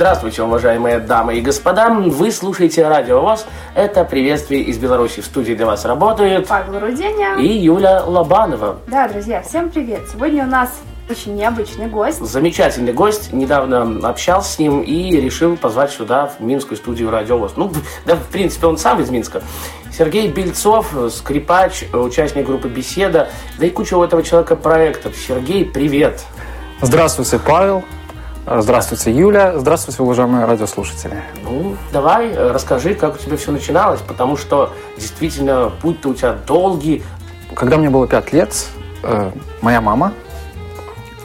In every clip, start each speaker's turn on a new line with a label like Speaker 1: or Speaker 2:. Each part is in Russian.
Speaker 1: Здравствуйте, уважаемые дамы и господа. Вы слушаете Радио ВОЗ. Это приветствие из Беларуси. В студии для вас работают
Speaker 2: Павел Руденя
Speaker 1: и Юля Лобанова.
Speaker 2: Да, друзья, всем привет. Сегодня у нас очень необычный гость.
Speaker 1: Замечательный гость. Недавно общался с ним и решил позвать сюда, в Минскую студию Радио ВОЗ. Ну, да, в принципе, он сам из Минска. Сергей Бельцов, скрипач, участник группы «Беседа», да и куча у этого человека проектов. Сергей, привет!
Speaker 3: Здравствуйте, Павел. Здравствуйте, Юля. Здравствуйте, уважаемые радиослушатели.
Speaker 1: Ну, давай, расскажи, как у тебя все начиналось, потому что действительно путь-то у тебя долгий.
Speaker 3: Когда мне было пять лет, э, моя мама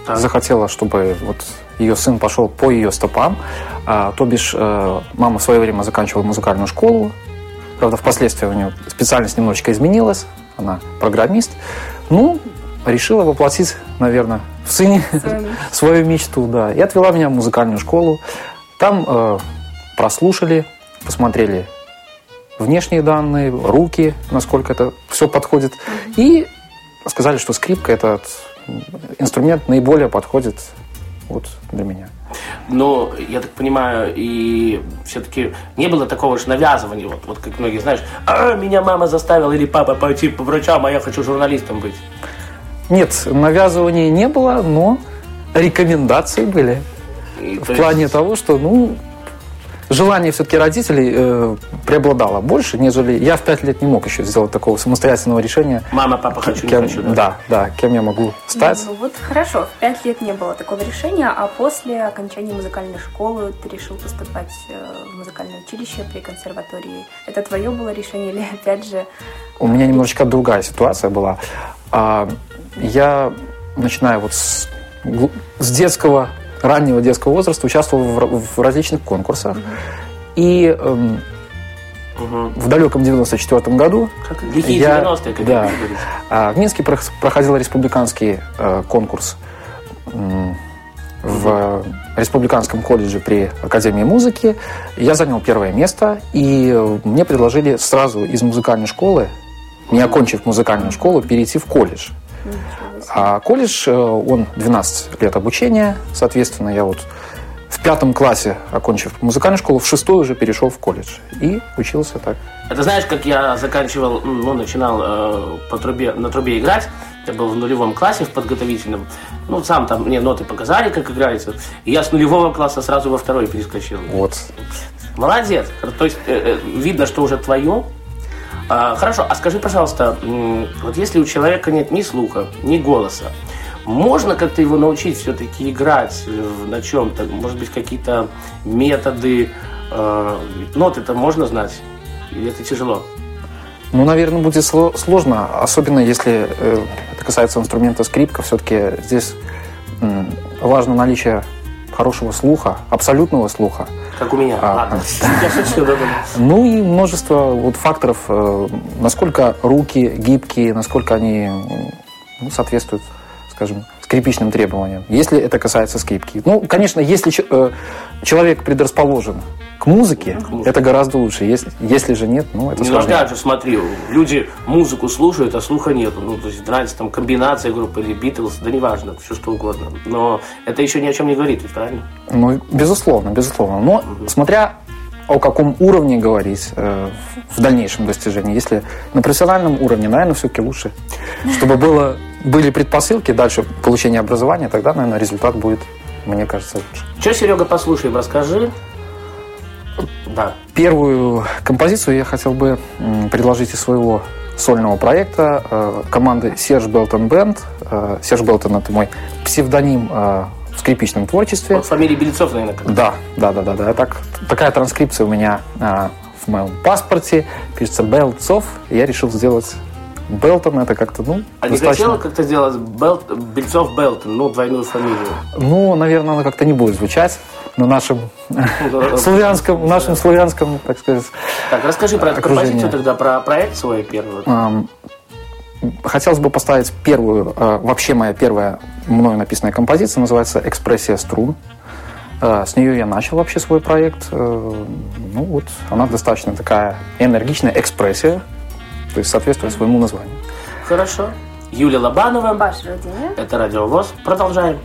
Speaker 3: так. захотела, чтобы вот ее сын пошел по ее стопам. А, то бишь, э, мама в свое время заканчивала музыкальную школу. Правда, впоследствии у нее специальность немножечко изменилась. Она программист. Ну, решила воплотить, наверное, в сыне свою мечту, да. И отвела меня в музыкальную школу. Там э, прослушали, посмотрели внешние данные, руки, насколько это все подходит. И сказали, что скрипка этот инструмент наиболее подходит вот для меня.
Speaker 1: Но, я так понимаю, и все-таки не было такого же навязывания, вот, вот как многие, знаешь, а, меня мама заставила или папа пойти по врачам, а я хочу журналистом быть.
Speaker 3: Нет, навязывания не было, но рекомендации были. И, в плане есть... того, что, ну, желание все-таки родителей э, преобладало больше, нежели я в пять лет не мог еще сделать такого самостоятельного решения.
Speaker 1: Мама, папа, хочу,
Speaker 3: кем,
Speaker 1: не хочу. Да?
Speaker 3: да, да, кем я могу стать.
Speaker 2: Ну, вот хорошо, в пять лет не было такого решения, а после окончания музыкальной школы ты решил поступать э, в музыкальное училище при консерватории. Это твое было решение или опять же...
Speaker 3: У меня немножечко другая ситуация была. Я начинаю вот с, с детского раннего детского возраста участвовал в, в различных конкурсах. И эм, угу. в далеком 94 году
Speaker 1: как, я, 90-е, как
Speaker 3: да, а, в Минске проходил республиканский э, конкурс э, в республиканском колледже при Академии музыки. Я занял первое место, и мне предложили сразу из музыкальной школы, не окончив музыкальную школу, перейти в колледж. А колледж, э, он 12 лет обучения, соответственно, я вот в пятом классе, окончив музыкальную школу, в шестой уже перешел в колледж и учился так.
Speaker 1: Это знаешь, как я заканчивал, ну, начинал э, по трубе, на трубе играть, это был в нулевом классе, в подготовительном. Ну, сам там мне ноты показали, как играется. И я с нулевого класса сразу во второй перескочил.
Speaker 3: Вот.
Speaker 1: Молодец. То есть э, э, видно, что уже твое, а, хорошо, а скажи, пожалуйста, вот если у человека нет ни слуха, ни голоса, можно как-то его научить все-таки играть на чем-то? Может быть, какие-то методы, э, ноты это можно знать? Или это тяжело?
Speaker 3: Ну, наверное, будет сложно, особенно если э, это касается инструмента скрипка. Все-таки здесь важно наличие хорошего слуха, абсолютного слуха.
Speaker 1: Как у меня. А, Ладно,
Speaker 3: я шучу. Ну и множество вот факторов, э, насколько руки гибкие, насколько они ну, соответствуют, скажем, скрипичным требованиям, если это касается скрипки. Ну, конечно, если э, человек предрасположен к музыке, к это гораздо лучше. Если, если же нет, ну это
Speaker 1: Не сложнее. же, смотри, люди музыку слушают, а слуха нету. Ну, то есть нравится там комбинация группы или Битлз, да неважно, все что угодно. Но это еще ни о чем не говорит, ведь правильно?
Speaker 3: Ну, безусловно, безусловно. Но угу. смотря о каком уровне говорить э, в дальнейшем достижении. Если на профессиональном уровне, наверное, все-таки лучше. Чтобы было, были предпосылки дальше получения образования, тогда, наверное, результат будет, мне кажется, лучше.
Speaker 1: Что, Серега, послушаем, расскажи.
Speaker 3: Да. Первую композицию я хотел бы предложить из своего сольного проекта э, команды Belton Band. Э, Серж Белтон – это мой псевдоним э, в скрипичном творчестве.
Speaker 1: Вот фамилия Бельцов, наверное. Как
Speaker 3: да, да, да, да, да. Так, такая транскрипция у меня э, в моем паспорте. Пишется Белцов. Я решил сделать Белтон это как-то, ну,
Speaker 1: А достаточно... не хотела как-то сделать Белт... Бельцов Белтон, ну, двойную фамилию?
Speaker 3: Ну, наверное, она как-то не будет звучать на нашем славянском, нашем славянском, так сказать,
Speaker 1: Так, расскажи про эту композицию тогда, про проект свой первый.
Speaker 3: Хотелось бы поставить первую, э, вообще моя первая мною написанная композиция, называется «Экспрессия струн». Э, с нее я начал вообще свой проект. Э, ну вот, она достаточно такая энергичная экспрессия, то есть соответствует своему названию.
Speaker 1: Хорошо. Юлия Лобанова.
Speaker 2: Ваш Владимир.
Speaker 1: Это Радио ВОЗ. Продолжаем.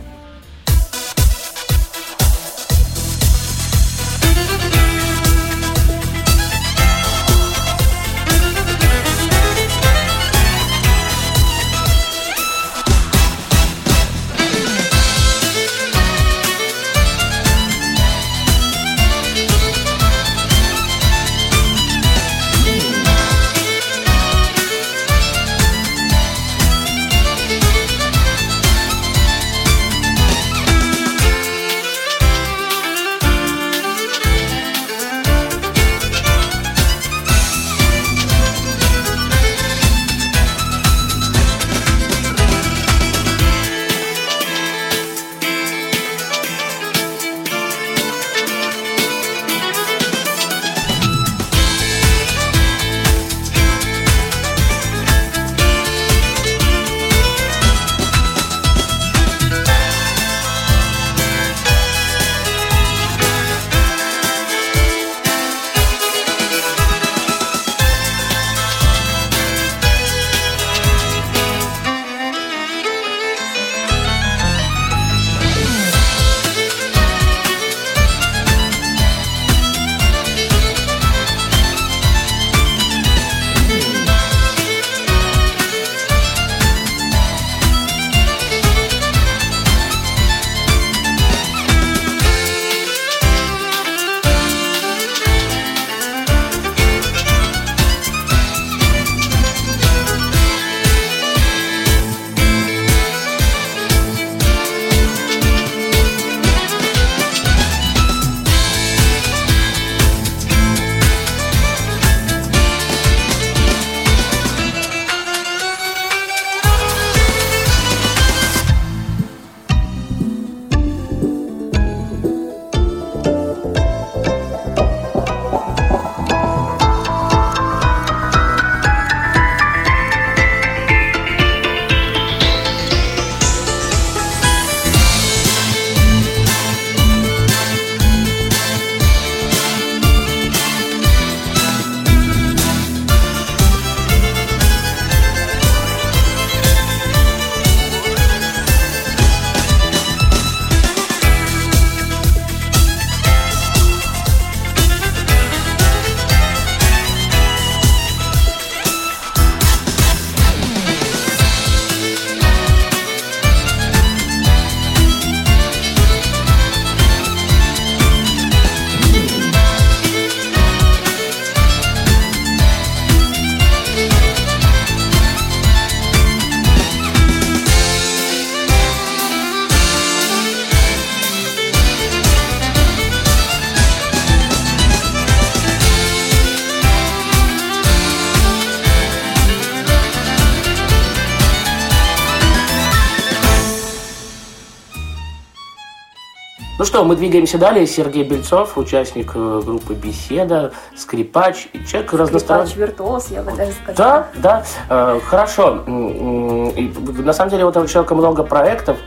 Speaker 1: Что, мы двигаемся далее. Сергей Бельцов, участник э, группы «Беседа», скрипач, и человек разносторонний.
Speaker 2: Скрипач, виртуоз, я бы даже сказала.
Speaker 1: Да, да. Э, хорошо. И, на самом деле, у этого человека много проектов.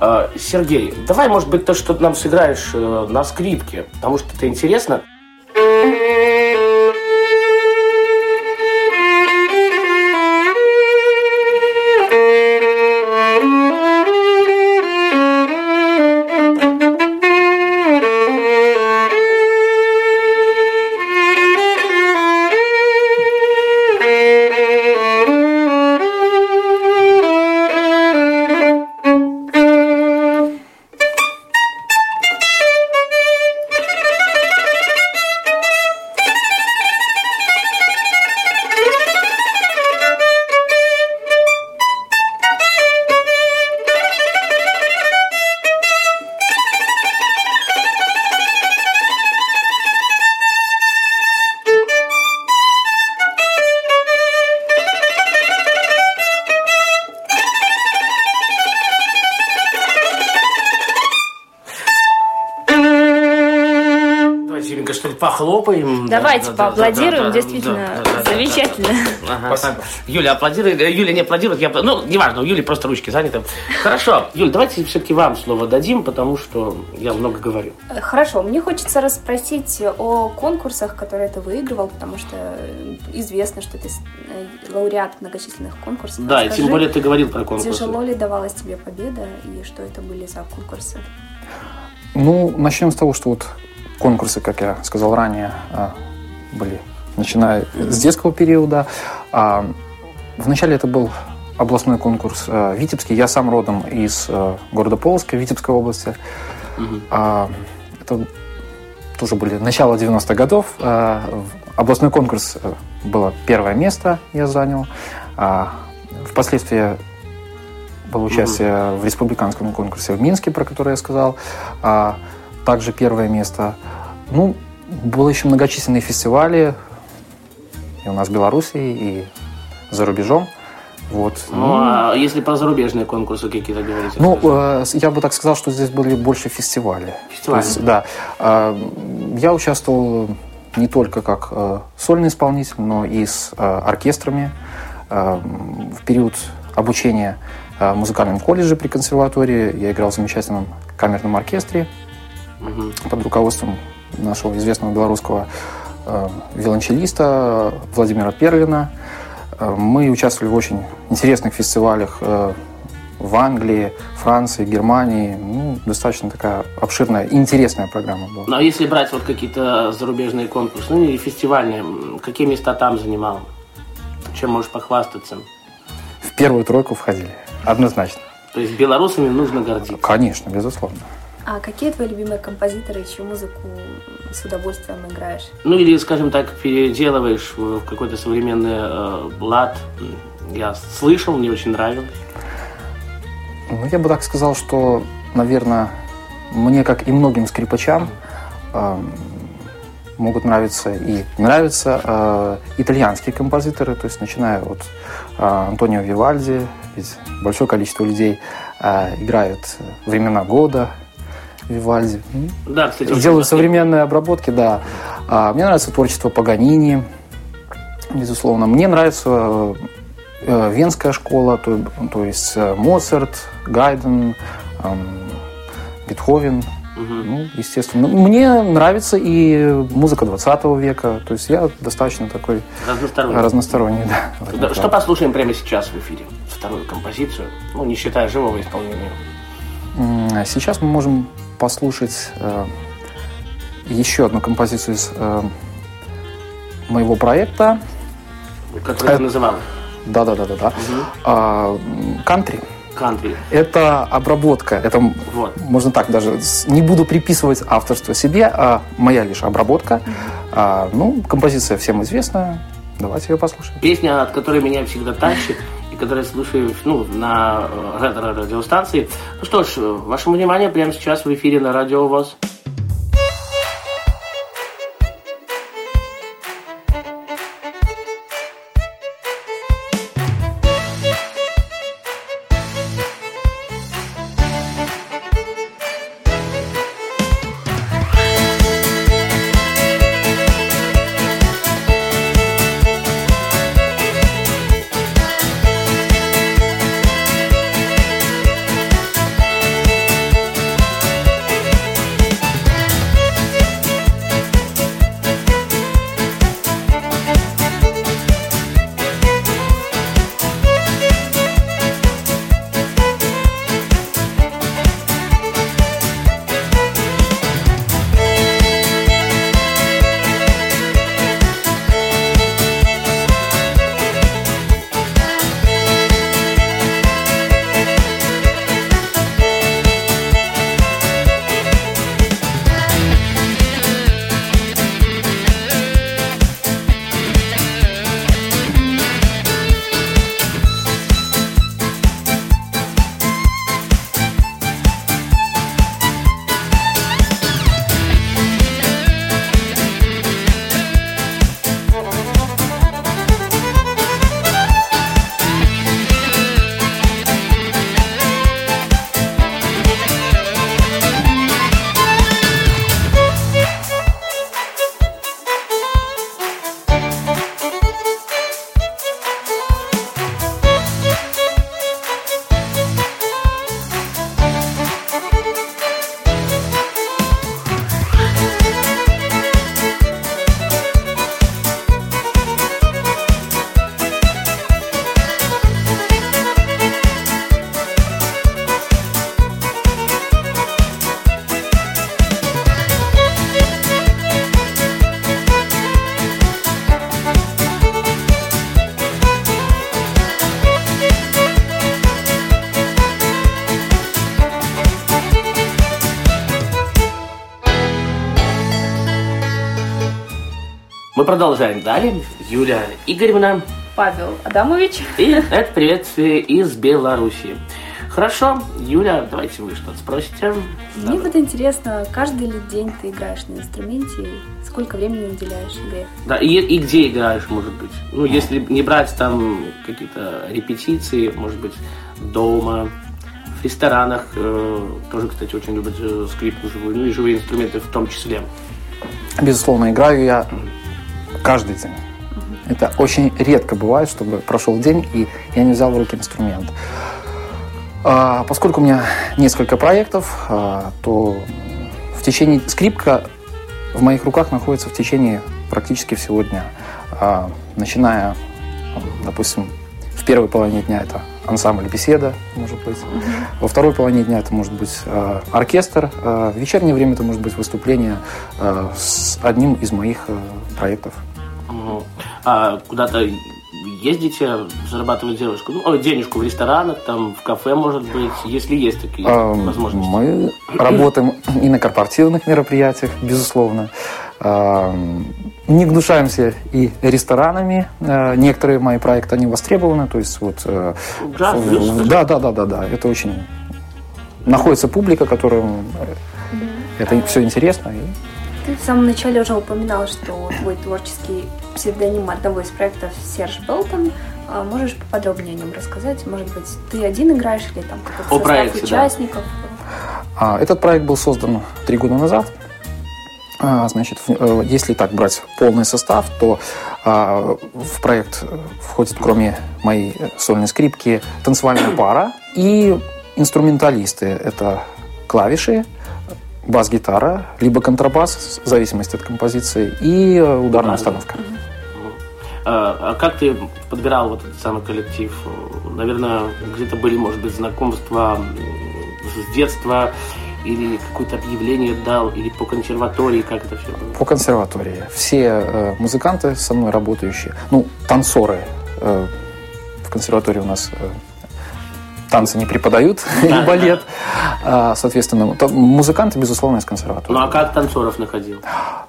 Speaker 1: Э, Сергей, давай, может быть, то, что ты нам сыграешь на скрипке, потому что это интересно. Похлопаем.
Speaker 2: Давайте да, поаплодируем, да, да, действительно, да, да, замечательно.
Speaker 1: Да, да. Ага. Юля аплодирует, э, Юля не аплодирует, я, ну, неважно, у Юли просто ручки заняты. Хорошо, Юля, давайте все-таки вам слово дадим, потому что я много говорю.
Speaker 2: Э, хорошо, мне хочется расспросить о конкурсах, которые ты выигрывал, потому что известно, что ты э, лауреат многочисленных конкурсов.
Speaker 1: Да, Расскажи, и тем более ты говорил про конкурсы.
Speaker 2: Тяжело ли давалась тебе победа и что это были за конкурсы?
Speaker 3: Ну, начнем с того, что вот конкурсы, как я сказал ранее, а, были начиная с детского периода. А, вначале это был областной конкурс а, Витебский. Я сам родом из города Полоцка, Витебской области. Угу. Это тоже были начало 90-х годов. Областной конкурс было первое место, я занял. Впоследствии было участие угу. в республиканском конкурсе в Минске, про который я сказал также первое место. Ну, было еще многочисленные фестивали и у нас в Беларуси, и за рубежом. Вот.
Speaker 1: Ну, а если про зарубежные конкурсы какие-то говорите?
Speaker 3: Ну, э, я бы так сказал, что здесь были больше фестивали.
Speaker 1: Фестивали? Есть,
Speaker 3: да. Э, я участвовал не только как э, сольный исполнитель, но и с э, оркестрами. Э, в период обучения э, в музыкальном колледже при консерватории я играл в замечательном камерном оркестре угу. под руководством нашего известного белорусского э, виолончелиста Владимира Перлина. Э, мы участвовали в очень интересных фестивалях э, в Англии, Франции, Германии. Ну, достаточно такая обширная, интересная программа была.
Speaker 1: Ну, а если брать вот какие-то зарубежные конкурсы, ну, или фестивальные, какие места там занимал? Чем можешь похвастаться?
Speaker 3: В первую тройку входили, однозначно.
Speaker 1: То есть белорусами нужно гордиться?
Speaker 3: Конечно, безусловно.
Speaker 2: А какие твои любимые композиторы, чью музыку с удовольствием играешь?
Speaker 1: Ну или, скажем так, переделываешь в какой-то современный э, лад. Я слышал, мне очень нравилось.
Speaker 3: Ну, я бы так сказал, что, наверное, мне, как и многим скрипачам, э, могут нравиться и нравятся э, итальянские композиторы, то есть начиная от э, Антонио Вивальди, ведь большое количество людей э, играют времена года, Вивальди.
Speaker 1: Да, кстати.
Speaker 3: Делаю современные обработки, да. А, мне нравится творчество Паганини, безусловно. Мне нравится э, Венская школа, то, то есть э, Моцарт, Гайден, э, Бетховен. Угу. Ну, естественно. Мне нравится и музыка 20 века. То есть я достаточно такой
Speaker 1: разносторонний.
Speaker 3: разносторонний да,
Speaker 1: да, что послушаем прямо сейчас в эфире? Вторую композицию, ну, не считая живого исполнения.
Speaker 3: Сейчас мы можем послушать э, еще одну композицию из э, моего проекта.
Speaker 1: Который э, называл?
Speaker 3: Да, да, да, да, да. Кантри.
Speaker 1: Кантри.
Speaker 3: Это обработка. Это вот. можно так даже. Не буду приписывать авторство себе, а моя лишь обработка. А, ну, композиция всем известна. Давайте ее послушаем.
Speaker 1: Песня, от которой меня всегда тащит которые слушаю ну, на э, ретро-радиостанции. Ну что ж, вашему вниманию прямо сейчас в эфире на Радио ВОЗ. Мы продолжаем далее. Юля Игоревна.
Speaker 2: Павел Адамович.
Speaker 1: И это приветствие из Беларуси. Хорошо, Юля, давайте вы что-то спросите.
Speaker 2: Мне Давай. вот интересно, каждый ли день ты играешь на инструменте? Сколько времени уделяешь игре?
Speaker 1: Да, и, и где играешь, может быть? Ну, если не брать там какие-то репетиции, может быть, дома, в ресторанах. Э, тоже, кстати, очень любят э, скрипку живую, ну и живые инструменты в том числе.
Speaker 3: Безусловно, играю я каждый день. Это очень редко бывает, чтобы прошел день, и я не взял в руки инструмент. А, поскольку у меня несколько проектов, а, то в течение скрипка в моих руках находится в течение практически всего дня. А, начиная, допустим, в первой половине дня это ансамбль беседа, может быть. Во второй половине дня это может быть оркестр. В вечернее время это может быть выступление с одним из моих проектов.
Speaker 1: А куда-то ездите зарабатывать девушку, ну, денежку в ресторанах, там, в кафе, может быть, если есть такие а, возможности?
Speaker 3: Мы работаем и на корпоративных мероприятиях, безусловно. Не гнушаемся и ресторанами. А, некоторые мои проекты, они востребованы, то есть вот... Э,
Speaker 1: Джаз,
Speaker 3: да, да, да, да, да, это очень... Находится публика, которым это все интересно. И...
Speaker 2: Ты в самом начале уже упоминал, что твой творческий псевдоним одного из проектов Серж Белтон. А, можешь поподробнее о нем рассказать? Может быть, ты один играешь или там какой-то состав проекте, участников?
Speaker 3: Да. Этот проект был создан три года назад. А, значит, э, если так брать полный состав, то а, в проект входит, кроме моей сольной скрипки, танцевальная пара и инструменталисты. Это клавиши, бас-гитара, либо контрабас, в зависимости от композиции, и э, ударная установка.
Speaker 1: А, а как ты подбирал вот этот самый коллектив? Наверное, где-то были, может быть, знакомства с детства, или какое-то объявление дал, или по консерватории, как это все было?
Speaker 3: По консерватории. Все э, музыканты со мной работающие, ну, танцоры э, в консерватории у нас танцы не преподают, и балет. А, соответственно, музыканты, безусловно, из консерватории.
Speaker 1: Ну а как танцоров находил?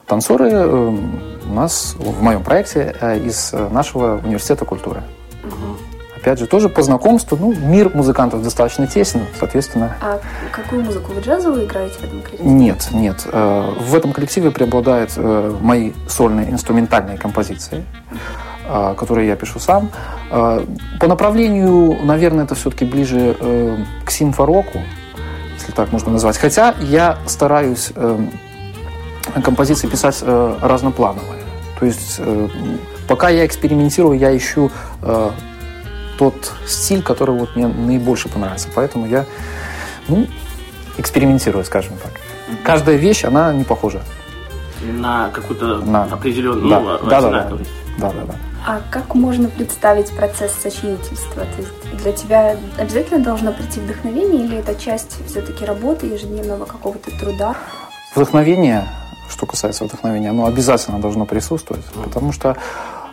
Speaker 3: Танцоры э, у нас в моем проекте э, из нашего университета культуры. Опять же, тоже по знакомству, ну, мир музыкантов достаточно тесен, соответственно.
Speaker 2: А какую музыку? Вы джазовую играете в этом коллективе?
Speaker 3: Нет, нет. Э, в этом коллективе преобладают мои сольные инструментальные композиции. А, которые я пишу сам. А, по направлению, наверное, это все-таки ближе э, к симфороку, если так можно назвать. Хотя я стараюсь э, композиции писать э, разноплановые. То есть пока я экспериментирую, я ищу тот стиль, который вот мне наибольше понравится. Поэтому я ну, экспериментирую, скажем так. Каждая вещь, она не похожа.
Speaker 1: На какую-то на... определенную, да. ну,
Speaker 3: да, да, да, да, да, да.
Speaker 2: А как можно представить процесс сочинительства? То есть для тебя обязательно должно прийти вдохновение или это часть все-таки работы, ежедневного какого-то труда?
Speaker 3: Вдохновение, что касается вдохновения, оно обязательно должно присутствовать, потому что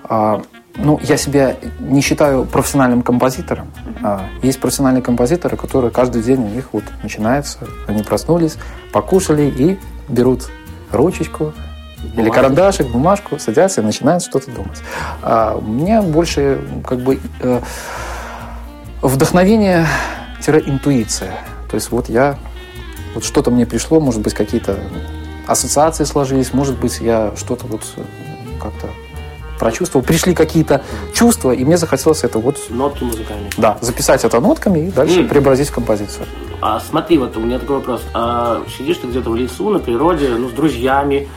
Speaker 3: а, ну, я себя не считаю профессиональным композитором. Uh-huh. Есть профессиональные композиторы, которые каждый день у них вот начинается, они проснулись, покушали и берут ручечку, или карандашик, бумажку, садятся и начинают что-то думать. А у меня больше как бы э, вдохновение-интуиция. То есть вот я, вот что-то мне пришло, может быть, какие-то ассоциации сложились, может быть, я что-то вот как-то прочувствовал, пришли какие-то чувства, и мне захотелось это вот...
Speaker 1: Нотки музыкальные.
Speaker 3: Да, записать это нотками и дальше mm. преобразить в композицию.
Speaker 1: А смотри, вот у меня такой вопрос. А, сидишь ты где-то в лесу, на природе, ну, с друзьями,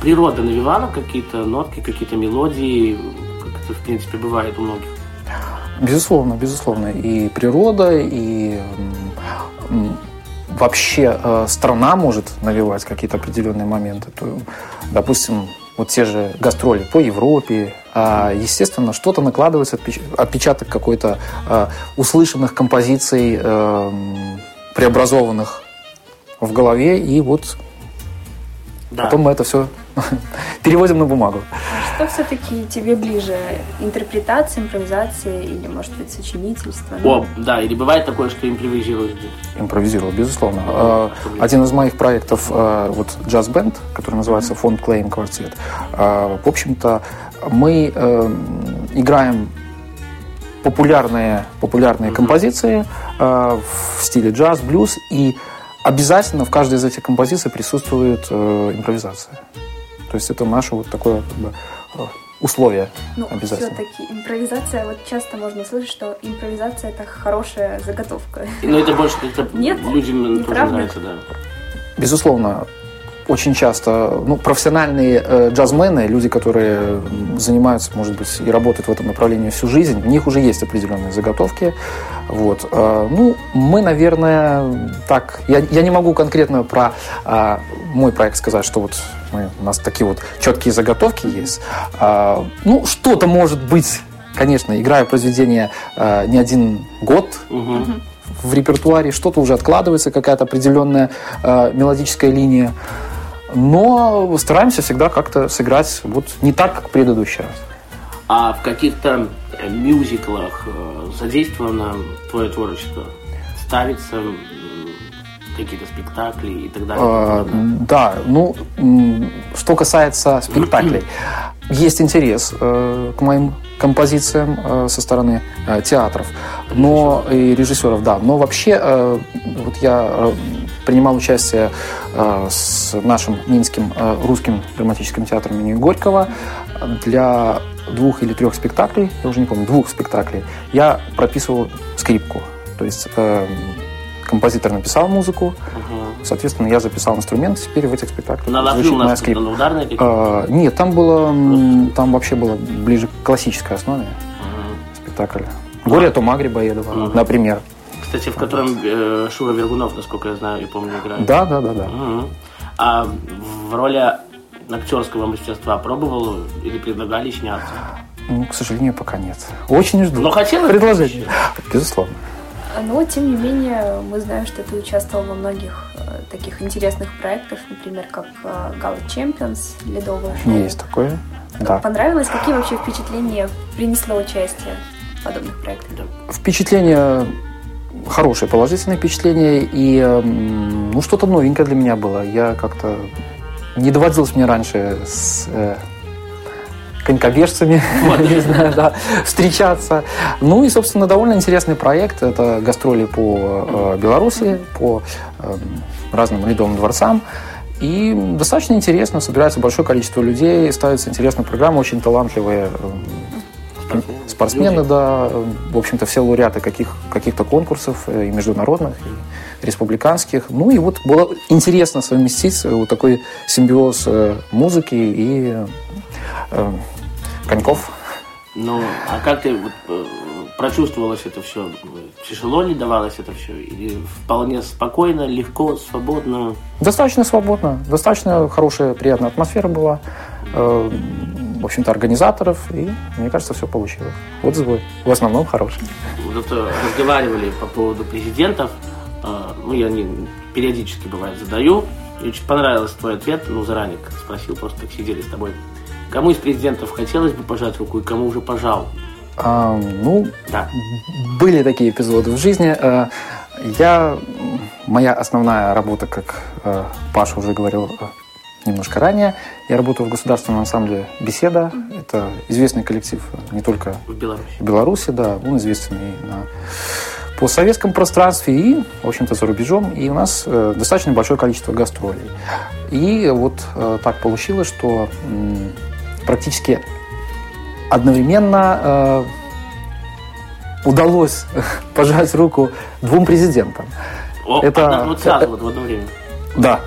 Speaker 1: природа навевала какие-то нотки, какие-то мелодии, как это, в принципе, бывает у многих?
Speaker 3: Безусловно, безусловно. И природа, и вообще э, страна может навевать какие-то определенные моменты. То, допустим, вот те же гастроли по Европе, а, естественно, что-то накладывается, отпечаток какой-то а, услышанных композиций, а, преобразованных в голове, и вот да. Потом мы это все переводим на бумагу.
Speaker 2: что все-таки тебе ближе? Интерпретация, импровизация или, может быть, сочинительство?
Speaker 1: О, да, или бывает такое, что импровизируешь?
Speaker 3: Импровизировал, безусловно. А, один из моих проектов, а, вот джаз-бенд, который называется Фонд Клейм Квартет, в общем-то, мы э, играем популярные, популярные композиции э, в стиле джаз, блюз, и обязательно в каждой из этих композиций присутствует э, импровизация. То есть это наше вот такое как бы, э, условие
Speaker 2: ну,
Speaker 3: обязательно.
Speaker 2: все-таки импровизация, вот часто можно слышать, что импровизация это хорошая заготовка.
Speaker 1: Но это больше как-то людям тоже нравится, да.
Speaker 3: Безусловно, очень часто ну, профессиональные э, джазмены, люди, которые занимаются, может быть, и работают в этом направлении всю жизнь, у них уже есть определенные заготовки. Вот. Э, ну, мы, наверное, так... Я, я не могу конкретно про э, мой проект сказать, что вот мы, у нас такие вот четкие заготовки есть. Э, ну, что-то может быть, конечно, играю произведение э, не один год, угу. в репертуаре, что-то уже откладывается, какая-то определенная э, мелодическая линия но стараемся всегда как-то сыграть вот не так, как в предыдущий раз.
Speaker 1: А в каких-то э, мюзиклах э, задействовано твое творчество? Ставится какие-то спектакли и так далее? А,
Speaker 3: да, ну, что касается спектаклей, есть интерес э, к моим композициям э, со стороны э, театров, но и режиссеров, да. Но вообще, вот я принимал участие э, с нашим Минским э, русским драматическим театром имени Горького для двух или трех спектаклей, я уже не помню, двух спектаклей, я прописывал скрипку. То есть э, композитор написал музыку, угу. соответственно, я записал инструмент, теперь в этих спектаклях
Speaker 1: на звучит моя скрипка. На ударные
Speaker 3: а, Нет, там было, там вообще было ближе к классической основе угу. спектакль. Горе а. Тома Грибоедова, угу. например
Speaker 1: кстати, в котором э, Шура Вергунов, насколько я знаю и помню, играет.
Speaker 3: Да, да, да, да.
Speaker 1: Угу. А в роли актерского мастерства пробовал или предлагали сняться?
Speaker 3: Ну, к сожалению, пока нет. Очень жду.
Speaker 1: Но хотелось
Speaker 3: предложение. Безусловно.
Speaker 2: Но, тем не менее, мы знаем, что ты участвовал во многих э, таких интересных проектах, например, как э, Gala Champions, ледовое шоу.
Speaker 3: Есть такое, да.
Speaker 2: Понравилось? Какие вообще впечатления принесло участие в подобных проектах?
Speaker 3: Впечатления хорошее положительное впечатление и эм, ну что-то новенькое для меня было. Я как-то не доводилось мне раньше с э, конькобежцами, не знаю, да, встречаться. Ну и, собственно, довольно интересный проект. Это гастроли по э, Беларуси, по э, разным ледовым дворцам. И достаточно интересно, собирается большое количество людей, ставится интересная программа, очень талантливые э, спортсмены, да, в общем-то, все лауреаты каких, каких-то конкурсов э, и международных, и республиканских. Ну и вот было интересно совместить вот такой симбиоз э, музыки и э, коньков.
Speaker 1: Ну, а как ты вот, прочувствовалось это все? Тяжело ли давалось это все? Или вполне спокойно, легко, свободно?
Speaker 3: Достаточно свободно. Достаточно хорошая, приятная атмосфера была в общем-то, организаторов, и, мне кажется, все получилось. Отзывы в основном хорошие.
Speaker 1: Вот разговаривали по поводу президентов, а, ну, я не, периодически, бывает, задаю, и очень понравился твой ответ, ну, заранее спросил, просто как сидели с тобой. Кому из президентов хотелось бы пожать руку, и кому уже пожал?
Speaker 3: А, ну, да. были такие эпизоды в жизни. А, я, моя основная работа, как а, Паша уже говорил, немножко ранее. Я работаю в государственном ансамбле «Беседа». Это известный коллектив не только
Speaker 1: в Беларуси,
Speaker 3: в Беларуси да, он известен и на постсоветском пространстве и, в общем-то, за рубежом. И у нас э, достаточно большое количество гастролей. И вот э, так получилось, что э, практически одновременно э, удалось пожать руку двум президентам.
Speaker 1: О, это, вот сразу, это, вот в одно время.
Speaker 3: Да,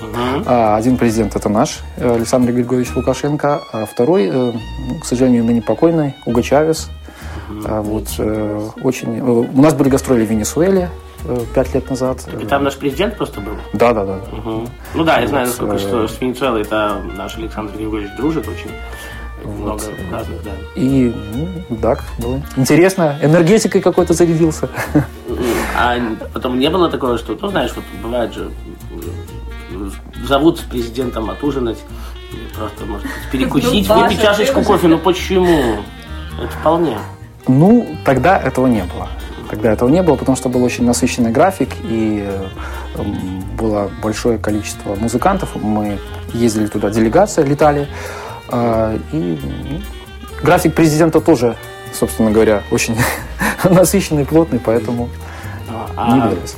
Speaker 3: Угу. Один президент это наш, э, Александр Григорьевич Лукашенко, а второй, э, ну, к сожалению, ныне покойный, Уго Чавес. Угу. Вот, э, очень... У нас были гастроли в Венесуэле пять лет назад.
Speaker 1: И там наш президент просто был?
Speaker 3: Да, да, да.
Speaker 1: Угу. Ну да, я знаю, насколько что с Венесуэлой это наш Александр Григорьевич дружит очень. Много вот. разных, да.
Speaker 3: И, ну, да, было интересно. Энергетикой какой-то зарядился.
Speaker 1: А потом не было такого, что, ну, знаешь, вот бывает же зовут с президентом отужинать, или просто, может быть, перекусить, ну, выпить чашечку кофе. Ну почему? Это вполне.
Speaker 3: Ну, тогда этого не было. Тогда этого не было, потому что был очень насыщенный график, и эм, было большое количество музыкантов. Мы ездили туда, делегация летали. А, и ну, график президента тоже, собственно говоря, очень насыщенный, плотный, поэтому а, не влез.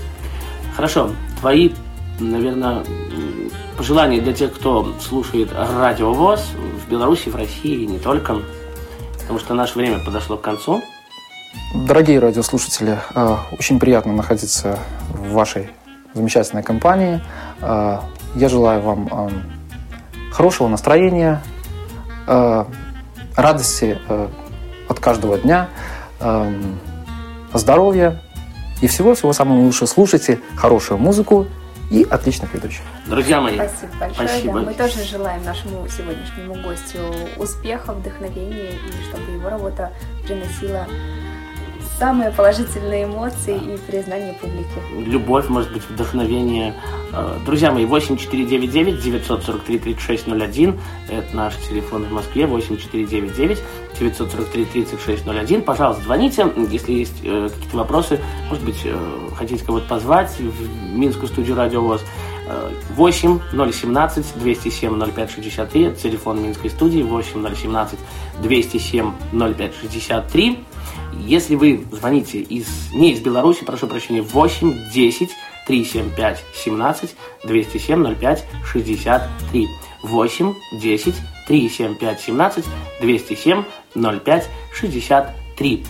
Speaker 1: Хорошо. Твои, наверное, пожелания для тех, кто слушает радио ВОЗ в Беларуси, в России и не только, потому что наше время подошло к концу.
Speaker 3: Дорогие радиослушатели, а, очень приятно находиться в вашей замечательной компании. А, я желаю вам хорошего настроения, радости от каждого дня, здоровья и всего-всего самого лучшего. Слушайте хорошую музыку и отличных ведущих.
Speaker 1: Друзья мои,
Speaker 2: спасибо большое. Спасибо. Да, мы тоже желаем нашему сегодняшнему гостю успеха, вдохновения и чтобы его работа приносила самые положительные эмоции и признание публики.
Speaker 1: Любовь, может быть, вдохновение. Э, друзья мои, 8499 943 3601 это наш телефон в Москве, 8499 943 3601. Пожалуйста, звоните, если есть э, какие-то вопросы, может быть, э, хотите кого-то позвать в Минскую студию Радио ВОЗ. 8 017 207 0563, это телефон Минской студии, 8 017 207 0563. Если вы звоните из, не из Беларуси, прошу прощения, 8 10 375 17 207 05 63. 8 10 375 17 207 05 63.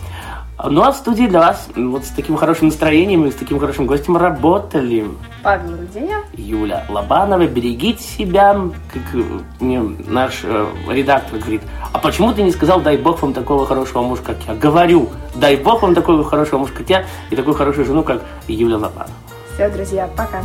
Speaker 1: Ну а в студии для вас вот с таким хорошим настроением и с таким хорошим гостем работали
Speaker 2: Павел Руденя,
Speaker 1: Юля Лобанова. Берегите себя, как мне наш э, редактор говорит. А почему ты не сказал, дай бог вам такого хорошего мужа, как я? Говорю, дай бог вам такого хорошего мужа, как я, и такую хорошую жену, как Юля Лобанова.
Speaker 2: Все, друзья, пока.